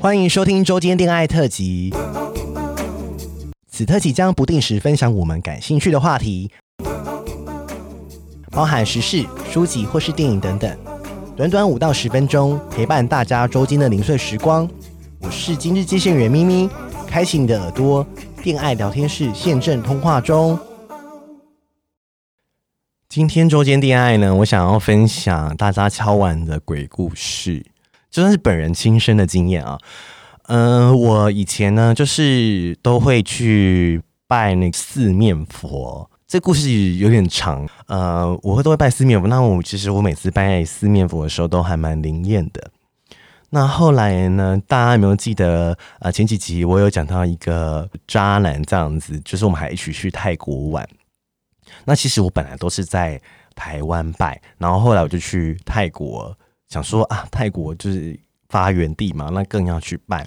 欢迎收听周间恋爱特辑。此特辑将不定时分享我们感兴趣的话题，包含时事、书籍或是电影等等。短短五到十分钟，陪伴大家周间的零碎时光。我是今日接线员咪咪，开启你的耳朵，恋爱聊天室现正通话中。今天周间恋爱呢，我想要分享大家敲碗的鬼故事，就算是本人亲身的经验啊。嗯、我以前呢，就是都会去拜那个四面佛。这故事有点长，呃，我会都会拜四面佛。那我其实我每次拜四面佛的时候，都还蛮灵验的。那后来呢，大家有没有记得？呃，前几集我有讲到一个渣男这样子，就是我们还一起去泰国玩。那其实我本来都是在台湾拜，然后后来我就去泰国，想说啊，泰国就是发源地嘛，那更要去拜。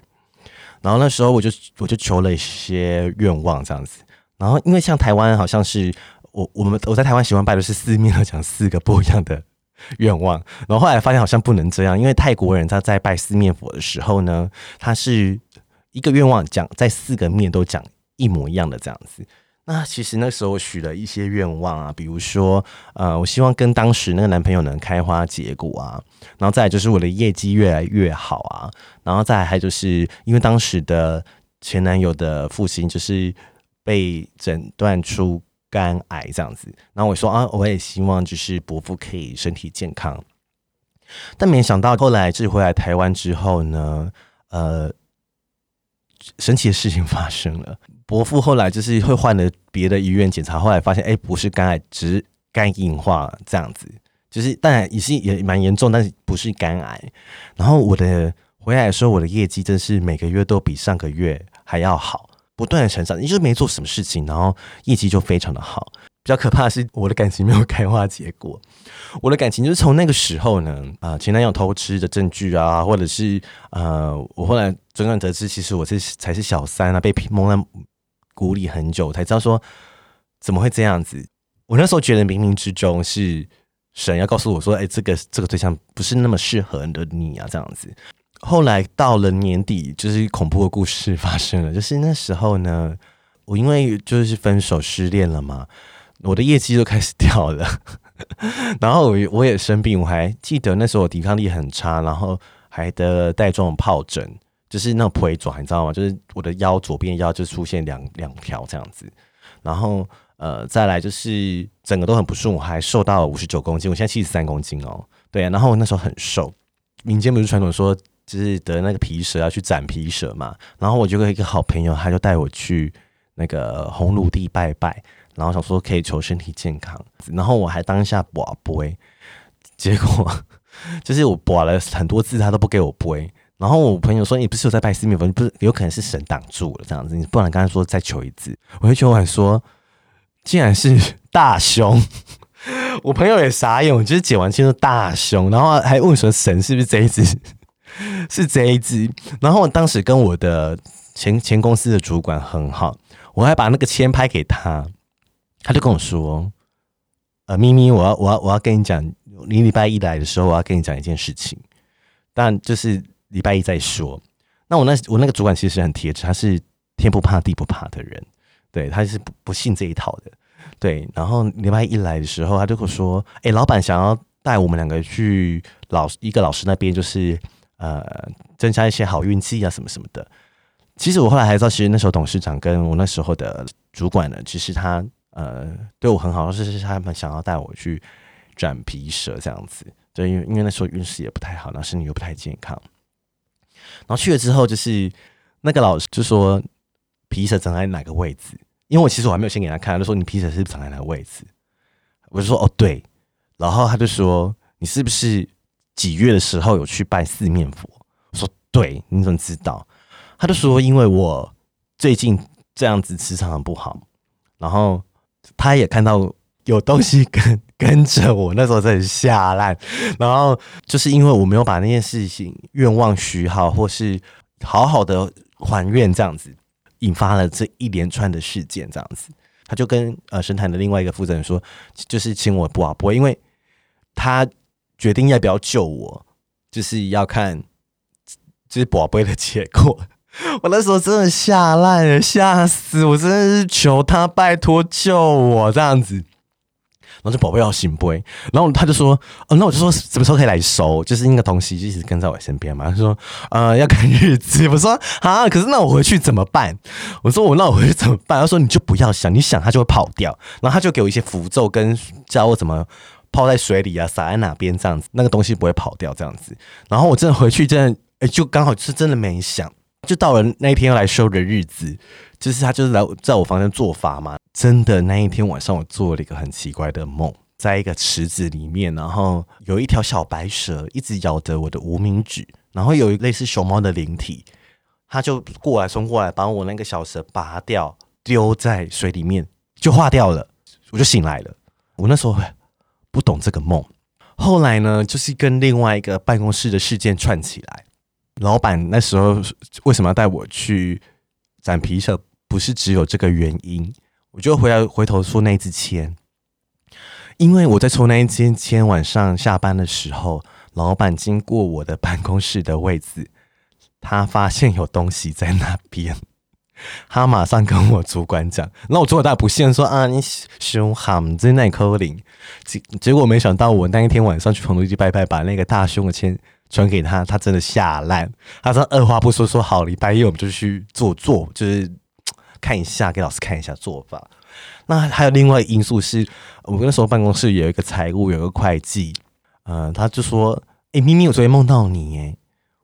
然后那时候我就我就求了一些愿望这样子，然后因为像台湾好像是我我们我在台湾喜欢拜的是四面都讲四个不一样的愿望，然后后来发现好像不能这样，因为泰国人他在拜四面佛的时候呢，他是一个愿望讲在四个面都讲一模一样的这样子。那其实那时候许了一些愿望啊，比如说，呃，我希望跟当时那个男朋友能开花结果啊，然后再来就是我的业绩越来越好啊，然后再来还就是因为当时的前男友的父亲就是被诊断出肝癌这样子，然后我说啊，我也希望就是伯父可以身体健康，但没想到后来就是回来台湾之后呢，呃。神奇的事情发生了，伯父后来就是会换了别的医院检查，后来发现哎、不是肝癌，只是肝硬化这样子，就是当然也是也蛮严重，但是不是肝癌。然后我的回来的时候，我的业绩真是每个月都比上个月还要好，不断的成长，你就没做什么事情，然后业绩就非常的好。比较可怕的是，我的感情没有开花结果。我的感情就是从那个时候呢，啊、前男友偷吃的证据啊，或者是呃，我后来转转得知，其实我是才是小三啊，被蒙在鼓里很久，才知道说怎么会这样子。我那时候觉得冥冥之中是神要告诉我说，哎、这个这个对象不是那么适合的你啊，这样子。后来到了年底，就是恐怖的故事发生了，就是那时候呢，我因为就是分手失恋了嘛。我的业绩就开始掉了，然后我我也生病，我还记得那时候我抵抗力很差，然后还得带状疱疹，就是那种腿爪，你知道吗？就是我的腰左边腰就出现两两条这样子，然后呃再来就是整个都很不顺，我还瘦到了五十九公斤，我现在七十三公斤哦，对啊，然后我那时候很瘦，民间不是传统说就是得那个皮蛇要去斩皮蛇嘛，然后我就跟一个好朋友，他就带我去那个红炉地拜拜。然后想说可以求身体健康，然后我还当下拔杯，结果 就是我拔了很多次，他都不给我杯。然后我朋友说：“你不是有在拜四面佛？不是有可能是神挡住了这样子？你不然刚才说再求一次。”我就求完说：“竟然是大凶！” 我朋友也傻眼，我就是解完签说大凶，然后还问说：“神是不是这一只？是这一只？”然后我当时跟我的前前公司的主管很好，我还把那个签拍给他。他就跟我说：“呃，咪咪，我要，我要，我要跟你讲，你礼拜一来的时候，我要跟你讲一件事情，但就是礼拜一再说。那我那我那个主管其实很铁齿，他是天不怕地不怕的人，对，他是不不信这一套的，对。然后礼拜一来的时候，他就跟我说：，哎、老板想要带我们两个去老一个老师那边，就是呃，增加一些好运气啊，什么什么的。其实我后来还知道，其实那时候董事长跟我那时候的主管呢，其实他。”呃，对我很好，是是他们想要带我去斩皮蛇这样子，对，因为因为那时候运势也不太好，然后身体又不太健康。然后去了之后，就是那个老师就说皮蛇长在哪个位置，因为我其实我还没有先给他看，他就说你皮蛇是不是长在哪个位置？我就说哦对，然后他就说你是不是几月的时候有去拜四面佛？我说对，你怎么知道？他就说因为我最近这样子磁场很不好，然后。他也看到有东西跟跟着我，那时候真的吓烂。然后就是因为我没有把那件事情愿望许好，或是好好的还愿这样子，引发了这一连串的事件这样子。他就跟呃神坛的另外一个负责人说，就是请我不啊不，因为他决定要不要救我，就是要看就是宝贝的结果。我那时候真的吓烂了，吓死我！真的是求他拜托救我这样子。然后就宝贝要醒杯，然后他就说：“哦，那我就说什么时候可以来收？就是那个东西就一直跟在我身边嘛。”他说：“呃，要看日子。”我说：“啊，可是那我回去怎么办？”我说：“我那我回去怎么办？”他说：“你就不要想，你想他就会跑掉。”然后他就给我一些符咒，跟教我怎么泡在水里啊，撒在哪边这样子，那个东西不会跑掉这样子。然后我真的回去，真的哎，就刚好是真的没想。就到了那一天要来收的日子，就是他就是来在我房间做法嘛。真的那一天晚上，我做了一个很奇怪的梦，在一个池子里面，然后有一条小白蛇一直咬着我的无名指，然后有一类似熊猫的灵体，他就过来冲过来把我那个小蛇拔掉，丢在水里面就化掉了，我就醒来了。我那时候不懂这个梦，后来呢，就是跟另外一个办公室的事件串起来。老板那时候为什么要带我去展皮蛇？不是只有这个原因。我就回来回头说那一支签，因为我在抽那一支签，晚上下班的时候，老板经过我的办公室的位置，他发现有东西在那边，他马上跟我主管讲。那我主管当然不信，说啊，你凶悍在那扣零。结结果没想到，我那一天晚上去棚里去拜拜，把那个大凶的签。传给他，他真的吓烂。他说二话不说说好，礼拜一我们就去做做，就是看一下，给老师看一下做法。那还有另外一个因素是，我们那时候办公室有一个财务，有一个会计，嗯、呃，他就说：“哎、欸，明明我昨天梦到你。”哎，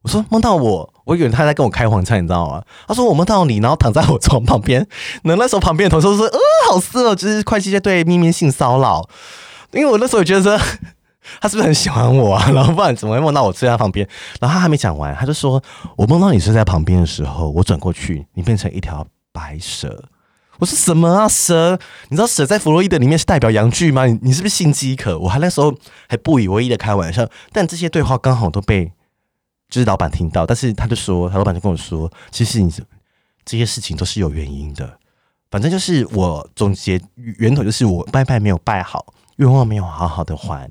我说梦到我，我以为他在跟我开黄腔，你知道吗？他说我梦到你，然后躺在我床旁边。那那时候旁边的同事说：“呃，好色，就是会计在对咪咪性骚扰。”因为我那时候觉得说。他是不是很喜欢我啊？然后不然怎么会梦到我睡在他旁边？然后他还没讲完，他就说：“我梦到你睡在旁边的时候，我转过去，你变成一条白蛇。”我说：“什么啊？蛇？你知道蛇在弗洛伊德里面是代表阳具吗？你你是不是性饥渴？”我还那时候还不以为意的开玩笑，但这些对话刚好都被就是老板听到。但是他就说，他老板就跟我说：“其实你这些事情都是有原因的。反正就是我总结源头就是我拜拜没有拜好，愿望没有好好的还。”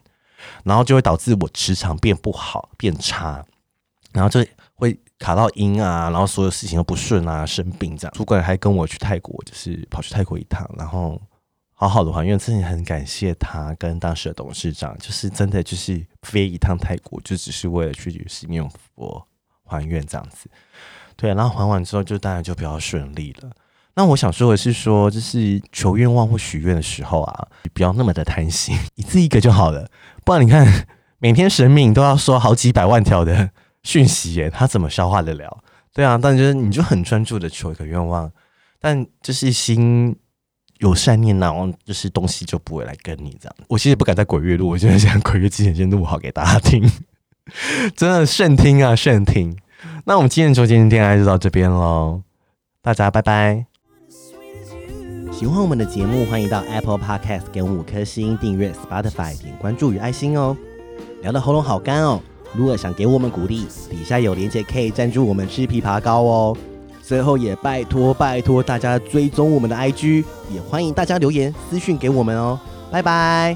然后就会导致我磁场变不好、变差，然后就会卡到阴啊，然后所有事情都不顺啊，生病这样。主管还跟我去泰国，就是跑去泰国一趟，然后好好的还愿，真的很感谢他跟当时的董事长，就是真的就是飞一趟泰国，就只是为了去十面佛还愿这样子。对，然后还完之后，就当然就比较顺利了。那我想说的是说，就是求愿望或许愿的时候啊，你不要那么的贪心，一次一个就好了。不然你看，每天神明都要说好几百万条的 讯息耶，他怎么消化得了？对啊，但就是你就很专注的求一个愿望，但就是心有善念，然后就是东西就不会来跟你这样。我其实不敢在鬼月录，我现在想鬼月之前先录好给大家听，真的慎听啊，慎听。那我们今天周间电台就到这边喽，大家拜拜。喜欢我们的节目，欢迎到 Apple Podcast 给我们五颗星，订阅 Spotify 点关注与爱心哦。聊得喉咙好干哦，如果想给我们鼓励，底下有连接可以赞助我们吃枇杷膏哦。最后也拜托拜托大家追踪我们的 IG，也欢迎大家留言私讯给我们哦。拜拜。